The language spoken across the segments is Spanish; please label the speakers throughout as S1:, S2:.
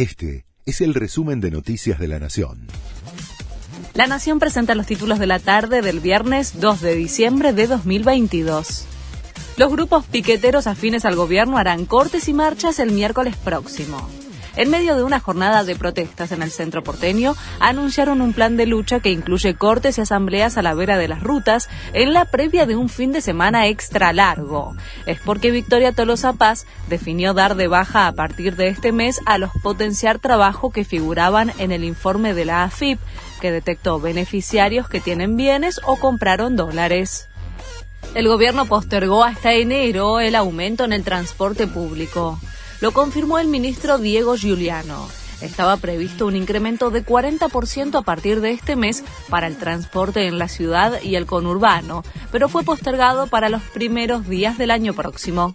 S1: Este es el resumen de Noticias de la Nación.
S2: La Nación presenta los títulos de la tarde del viernes 2 de diciembre de 2022. Los grupos piqueteros afines al gobierno harán cortes y marchas el miércoles próximo. En medio de una jornada de protestas en el centro porteño, anunciaron un plan de lucha que incluye cortes y asambleas a la vera de las rutas en la previa de un fin de semana extra largo. Es porque Victoria Tolosa Paz definió dar de baja a partir de este mes a los potenciar trabajo que figuraban en el informe de la AFIP, que detectó beneficiarios que tienen bienes o compraron dólares. El gobierno postergó hasta enero el aumento en el transporte público. Lo confirmó el ministro Diego Giuliano. Estaba previsto un incremento de 40% a partir de este mes para el transporte en la ciudad y el conurbano, pero fue postergado para los primeros días del año próximo.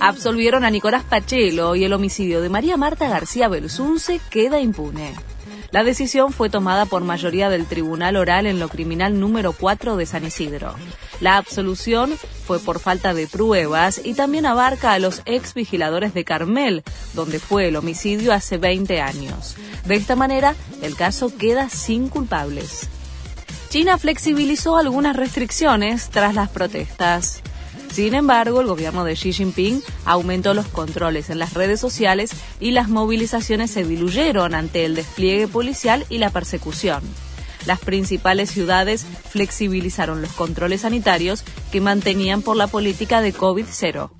S2: Absolvieron a Nicolás Pachelo y el homicidio de María Marta García Belsunce queda impune. La decisión fue tomada por mayoría del Tribunal Oral en lo Criminal número 4 de San Isidro. La absolución fue por falta de pruebas y también abarca a los ex vigiladores de Carmel, donde fue el homicidio hace 20 años. De esta manera, el caso queda sin culpables. China flexibilizó algunas restricciones tras las protestas. Sin embargo, el gobierno de Xi Jinping aumentó los controles en las redes sociales y las movilizaciones se diluyeron ante el despliegue policial y la persecución. Las principales ciudades flexibilizaron los controles sanitarios que mantenían por la política de COVID-0.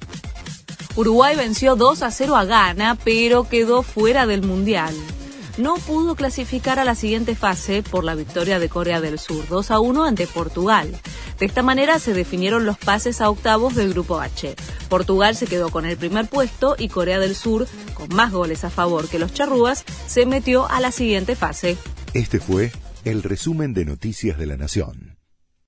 S2: Uruguay venció 2 a 0 a Ghana, pero quedó fuera del Mundial no pudo clasificar a la siguiente fase por la victoria de Corea del Sur 2 a 1 ante Portugal. De esta manera se definieron los pases a octavos del Grupo H. Portugal se quedó con el primer puesto y Corea del Sur, con más goles a favor que los charrúas, se metió a la siguiente fase.
S1: Este fue el resumen de Noticias de la Nación.